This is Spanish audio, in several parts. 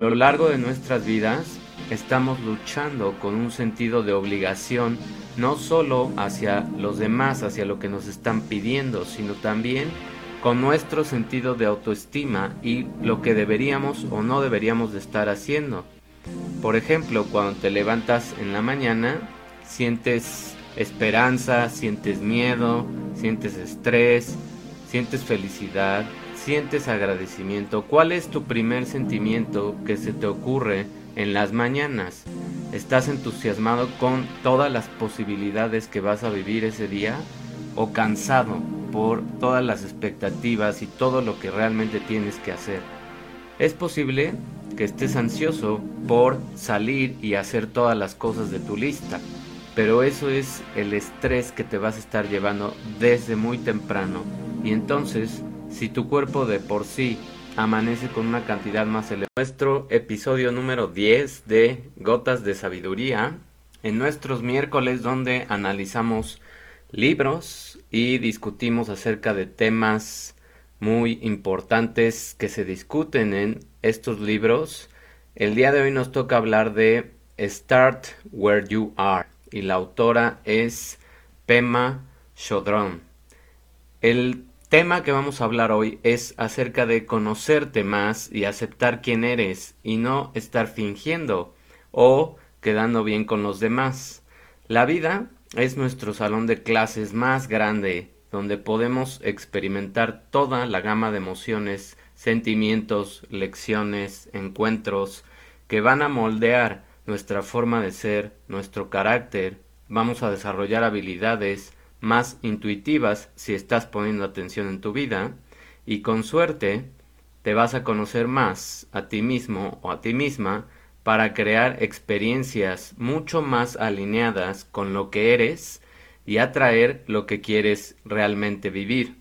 A lo largo de nuestras vidas estamos luchando con un sentido de obligación no solo hacia los demás, hacia lo que nos están pidiendo, sino también con nuestro sentido de autoestima y lo que deberíamos o no deberíamos de estar haciendo. Por ejemplo, cuando te levantas en la mañana, sientes esperanza, sientes miedo, sientes estrés, sientes felicidad, sientes agradecimiento? ¿Cuál es tu primer sentimiento que se te ocurre en las mañanas? ¿Estás entusiasmado con todas las posibilidades que vas a vivir ese día? ¿O cansado por todas las expectativas y todo lo que realmente tienes que hacer? Es posible que estés ansioso por salir y hacer todas las cosas de tu lista, pero eso es el estrés que te vas a estar llevando desde muy temprano y entonces si tu cuerpo de por sí amanece con una cantidad más elevada. Nuestro episodio número 10 de Gotas de Sabiduría, en nuestros miércoles donde analizamos libros y discutimos acerca de temas muy importantes que se discuten en estos libros. El día de hoy nos toca hablar de Start Where You Are y la autora es Pema Chodron. El tema que vamos a hablar hoy es acerca de conocerte más y aceptar quién eres y no estar fingiendo o quedando bien con los demás. La vida es nuestro salón de clases más grande donde podemos experimentar toda la gama de emociones, sentimientos, lecciones, encuentros que van a moldear nuestra forma de ser, nuestro carácter, vamos a desarrollar habilidades, más intuitivas si estás poniendo atención en tu vida y con suerte te vas a conocer más a ti mismo o a ti misma para crear experiencias mucho más alineadas con lo que eres y atraer lo que quieres realmente vivir.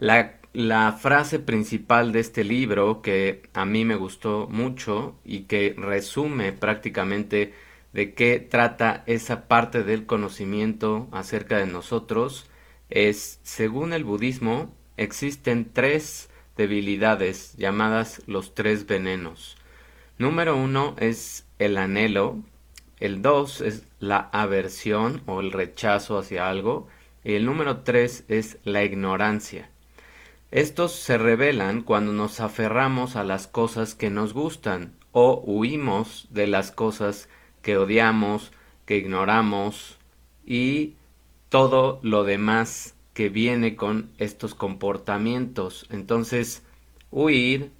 La, la, frase principal de este libro que a mí me gustó mucho y que resume prácticamente de qué trata esa parte del conocimiento acerca de nosotros es, según el budismo, existen tres debilidades llamadas los tres venenos. Número uno es el anhelo, el dos es la aversión o el rechazo hacia algo, y el número tres es la ignorancia. Estos se revelan cuando nos aferramos a las cosas que nos gustan o huimos de las cosas que odiamos, que ignoramos y todo lo demás que viene con estos comportamientos. Entonces, huir,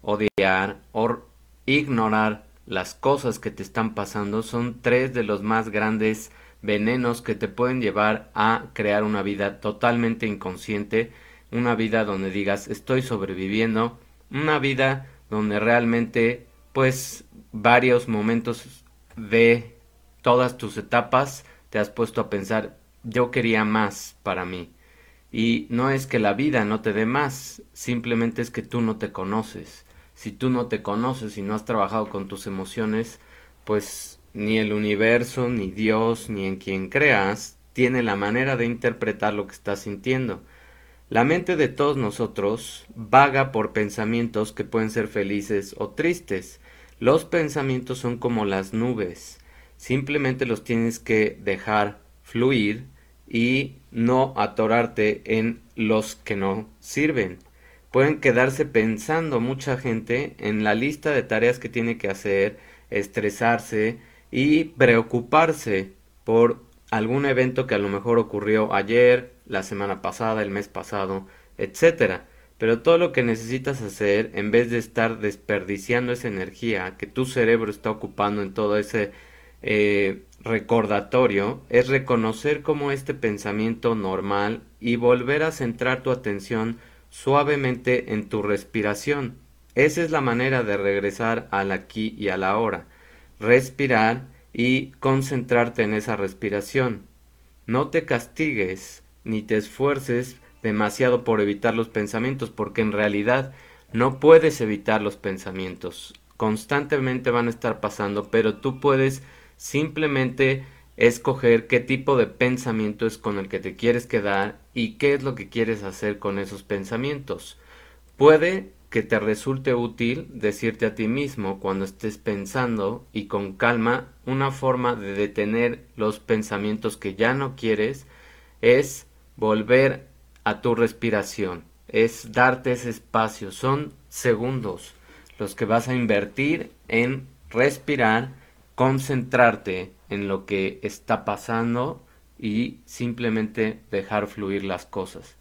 odiar o ignorar las cosas que te están pasando son tres de los más grandes venenos que te pueden llevar a crear una vida totalmente inconsciente, una vida donde digas estoy sobreviviendo, una vida donde realmente pues varios momentos de todas tus etapas te has puesto a pensar yo quería más para mí. Y no es que la vida no te dé más, simplemente es que tú no te conoces. Si tú no te conoces y no has trabajado con tus emociones, pues ni el universo, ni Dios, ni en quien creas, tiene la manera de interpretar lo que estás sintiendo. La mente de todos nosotros vaga por pensamientos que pueden ser felices o tristes, los pensamientos son como las nubes, simplemente los tienes que dejar fluir y no atorarte en los que no sirven. Pueden quedarse pensando mucha gente en la lista de tareas que tiene que hacer, estresarse y preocuparse por algún evento que a lo mejor ocurrió ayer, la semana pasada, el mes pasado, etcétera. Pero todo lo que necesitas hacer, en vez de estar desperdiciando esa energía que tu cerebro está ocupando en todo ese eh, recordatorio, es reconocer como este pensamiento normal y volver a centrar tu atención suavemente en tu respiración. Esa es la manera de regresar al aquí y a la hora. Respirar y concentrarte en esa respiración. No te castigues ni te esfuerces demasiado por evitar los pensamientos, porque en realidad no puedes evitar los pensamientos. Constantemente van a estar pasando, pero tú puedes simplemente escoger qué tipo de pensamiento es con el que te quieres quedar y qué es lo que quieres hacer con esos pensamientos. Puede que te resulte útil decirte a ti mismo cuando estés pensando y con calma una forma de detener los pensamientos que ya no quieres es volver a tu respiración, es darte ese espacio, son segundos los que vas a invertir en respirar, concentrarte en lo que está pasando y simplemente dejar fluir las cosas.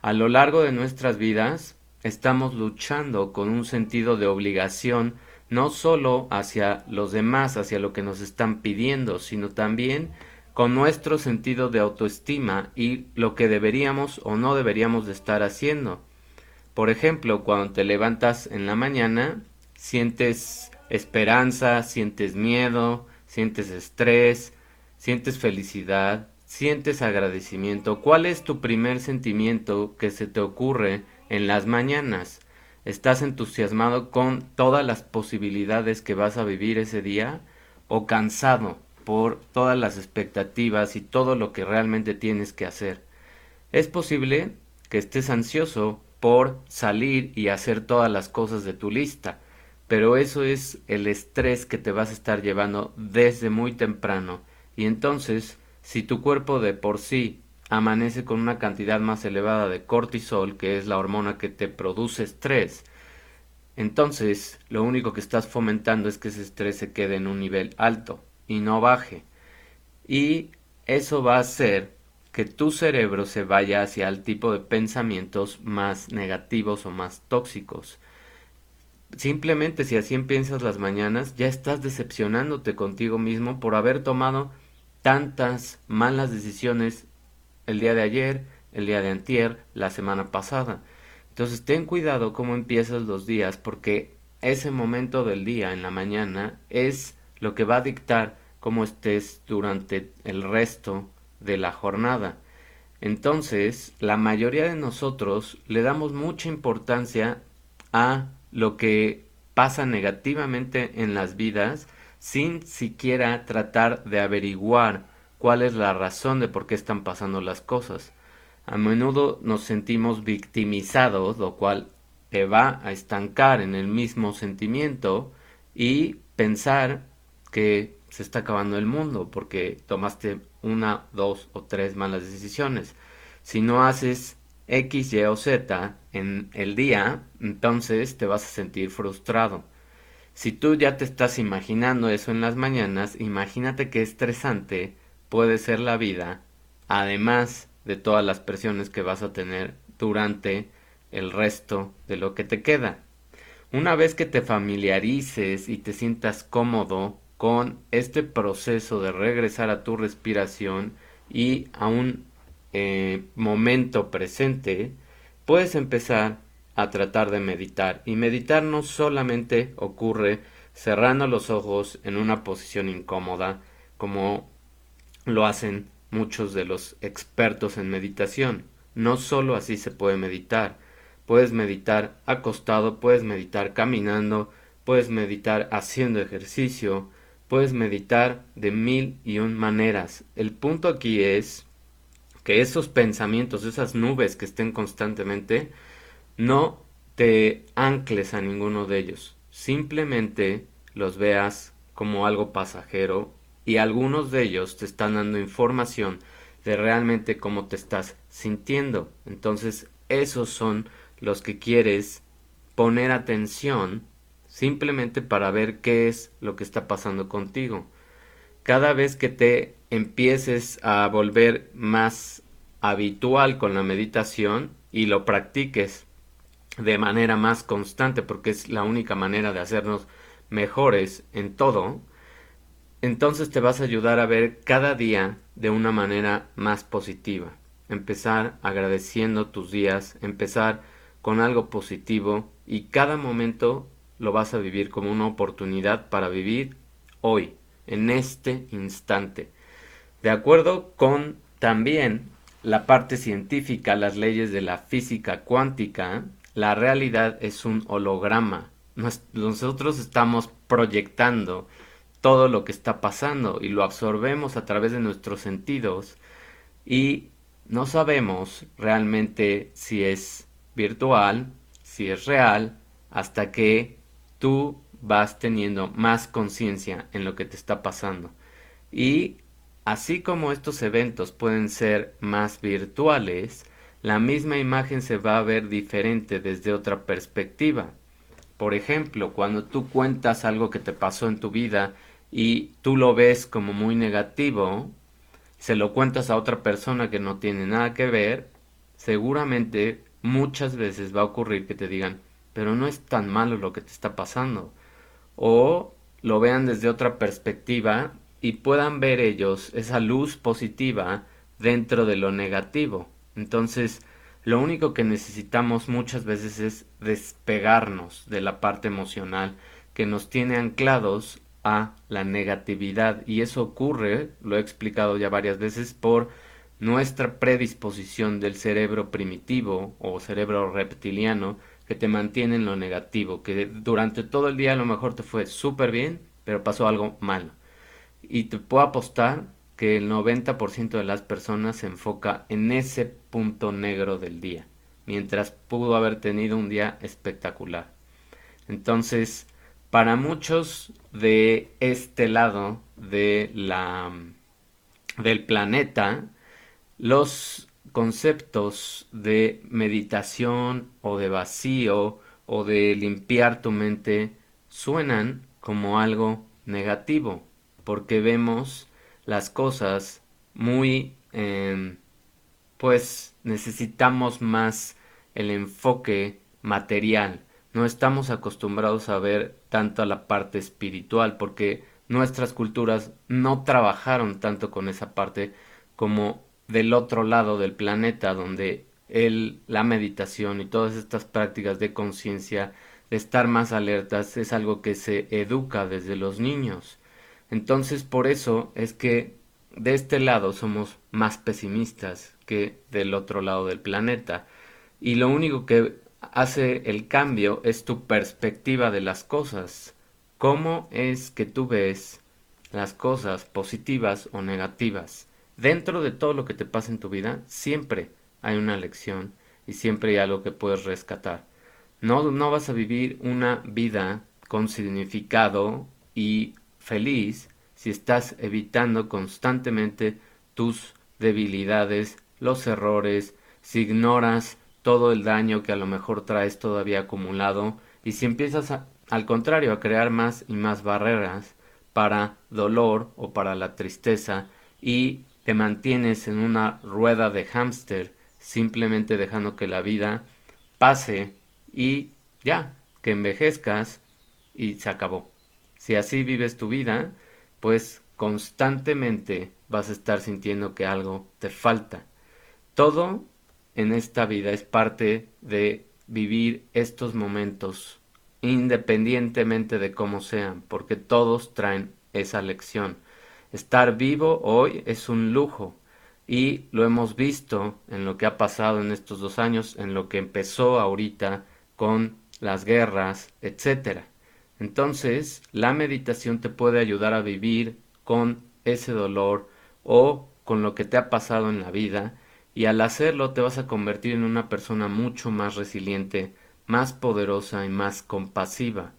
A lo largo de nuestras vidas estamos luchando con un sentido de obligación no solo hacia los demás, hacia lo que nos están pidiendo, sino también con nuestro sentido de autoestima y lo que deberíamos o no deberíamos de estar haciendo. Por ejemplo, cuando te levantas en la mañana, sientes esperanza, sientes miedo, sientes estrés, sientes felicidad, sientes agradecimiento. ¿Cuál es tu primer sentimiento que se te ocurre en las mañanas. ¿Estás entusiasmado con todas las posibilidades que vas a vivir ese día o cansado por todas las expectativas y todo lo que realmente tienes que hacer? Es posible que estés ansioso por salir y hacer todas las cosas de tu lista, pero eso es el estrés que te vas a estar llevando desde muy temprano y entonces si tu cuerpo de por sí amanece con una cantidad más elevada de cortisol, que es la hormona que te produce estrés, entonces lo único que estás fomentando es que ese estrés se quede en un nivel alto y no baje. Y eso va a hacer que tu cerebro se vaya hacia el tipo de pensamientos más negativos o más tóxicos. Simplemente si así empiezas las mañanas, ya estás decepcionándote contigo mismo por haber tomado tantas malas decisiones el día de ayer, el día de antier, la semana pasada. Entonces ten cuidado cómo empiezas los días porque ese momento del día en la mañana es lo que va a dictar cómo estés durante el resto de la jornada. Entonces, la mayoría de nosotros le damos mucha importancia a lo que pasa negativamente en las vidas sin siquiera tratar de averiguar cuál es la razón de por qué están pasando las cosas. A menudo nos sentimos victimizados, lo cual te va a estancar en el mismo sentimiento y pensar que se está acabando el mundo porque tomaste una, dos o tres malas decisiones. Si no haces X, Y o Z en el día, entonces te vas a sentir frustrado. Si tú ya te estás imaginando eso en las mañanas, imagínate qué estresante puede ser la vida, además de todas las presiones que vas a tener durante el resto de lo que te queda. Una vez que te familiarices y te sientas cómodo con este proceso de regresar a tu respiración y a un eh, momento presente, puedes empezar a tratar de meditar. Y meditar no solamente ocurre cerrando los ojos en una posición incómoda, como lo hacen muchos de los expertos en meditación. No solo así se puede meditar. Puedes meditar acostado, puedes meditar caminando, puedes meditar haciendo ejercicio, puedes meditar de mil y un maneras. El punto aquí es que esos pensamientos, esas nubes que estén constantemente, no te ancles a ninguno de ellos. Simplemente los veas como algo pasajero y algunos de ellos te están dando información de realmente cómo te estás sintiendo. Entonces, esos son los que quieres poner atención simplemente para ver qué es lo que está pasando contigo. Cada vez que te empieces a volver más habitual con la meditación y lo practiques de manera más constante porque es la única manera de hacernos mejores en todo, entonces te vas a ayudar a ver cada día de una manera más positiva. Empezar agradeciendo tus días, empezar con algo positivo y cada momento lo vas a vivir como una oportunidad para vivir hoy, en este instante. De acuerdo con también la parte científica, las leyes de la física cuántica, la realidad es un holograma. Nosotros estamos proyectando todo lo que está pasando y lo absorbemos a través de nuestros sentidos y no sabemos realmente si es virtual, si es real hasta que tú vas teniendo más conciencia en lo que te está pasando. Y así como estos eventos pueden ser más virtuales, la misma imagen se va a ver diferente desde otra perspectiva. Por ejemplo, cuando tú cuentas algo que te pasó en tu vida y tú lo ves como muy negativo, se lo cuentas a otra persona que no tiene nada que ver, seguramente muchas veces va a ocurrir que te digan, pero no es tan malo lo que te está pasando. O lo vean desde otra perspectiva y puedan ver ellos esa luz positiva dentro de lo negativo. Entonces, lo único que necesitamos muchas veces es despegarnos de la parte emocional que nos tiene anclados a la negatividad y eso ocurre, lo he explicado ya varias veces, por nuestra predisposición del cerebro primitivo o cerebro reptiliano que te mantiene en lo negativo, que durante todo el día a lo mejor te fue súper bien, pero pasó algo malo. Y te puedo apostar que el 90% de las personas se enfoca en ese punto negro del día, mientras pudo haber tenido un día espectacular. Entonces, para muchos de este lado de la del planeta, los conceptos de meditación o de vacío o de limpiar tu mente suenan como algo negativo, porque vemos las cosas muy, em, pues necesitamos más el enfoque material. No estamos acostumbrados a ver tanto a la parte espiritual porque nuestras culturas no trabajaron tanto con esa parte como del otro lado del planeta donde el, la meditación y todas estas prácticas de conciencia, de estar más alertas, es algo que se educa desde los niños. Entonces por eso es que de este lado somos más pesimistas que del otro lado del planeta. Y lo único que hace el cambio es tu perspectiva de las cosas. ¿Cómo es que tú ves las cosas positivas o negativas? Dentro de todo lo que te pasa en tu vida, siempre hay una lección y siempre hay algo que puedes rescatar. No, no vas a vivir una vida con significado y feliz si estás evitando constantemente tus debilidades, los errores, si ignoras todo el daño que a lo mejor traes todavía acumulado y si empiezas al contrario a crear más y más barreras para dolor o para la tristeza y te mantienes en una rueda de hámster simplemente dejando que la vida pase y ya, que envejezcas y se acabó. Si así vives tu vida, pues constantemente vas a estar sintiendo que algo te falta. Todo en esta vida es parte de vivir estos momentos independientemente de cómo sean, porque todos traen esa lección. Estar vivo hoy es un lujo y lo hemos visto en lo que ha pasado en estos dos años, en lo que empezó ahorita con las guerras, etcétera. Entonces, la meditación te puede ayudar a vivir con ese dolor o con lo que te ha pasado en la vida y al hacerlo te vas a convertir en una persona mucho más resiliente, más poderosa y más compasiva,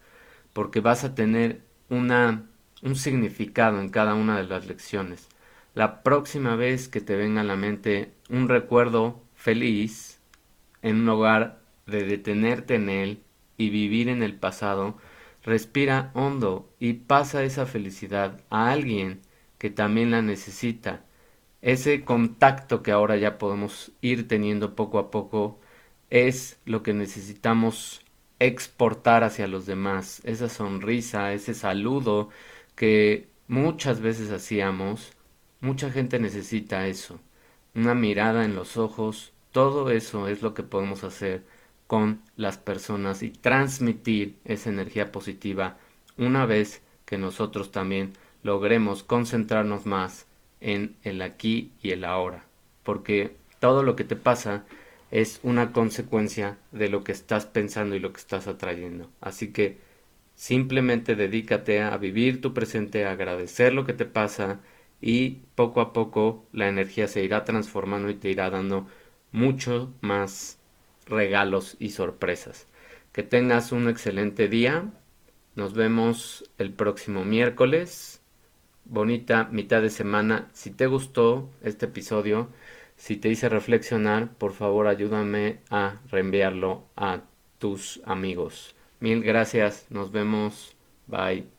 porque vas a tener una un significado en cada una de las lecciones. La próxima vez que te venga a la mente un recuerdo feliz en un lugar de detenerte en él y vivir en el pasado, Respira hondo y pasa esa felicidad a alguien que también la necesita. Ese contacto que ahora ya podemos ir teniendo poco a poco es lo que necesitamos exportar hacia los demás. Esa sonrisa, ese saludo que muchas veces hacíamos, mucha gente necesita eso. Una mirada en los ojos, todo eso es lo que podemos hacer con las personas y transmitir esa energía positiva una vez que nosotros también logremos concentrarnos más en el aquí y el ahora, porque todo lo que te pasa es una consecuencia de lo que estás pensando y lo que estás atrayendo. Así que simplemente dedícate a vivir tu presente, a agradecer lo que te pasa y poco a poco la energía se irá transformando y te irá dando mucho más regalos y sorpresas. Que tengas un excelente día. Nos vemos el próximo miércoles. Bonita mitad de semana. Si te gustó este episodio, si te hice reflexionar, por favor ayúdame a reenviarlo a tus amigos. Mil gracias. Nos vemos. Bye.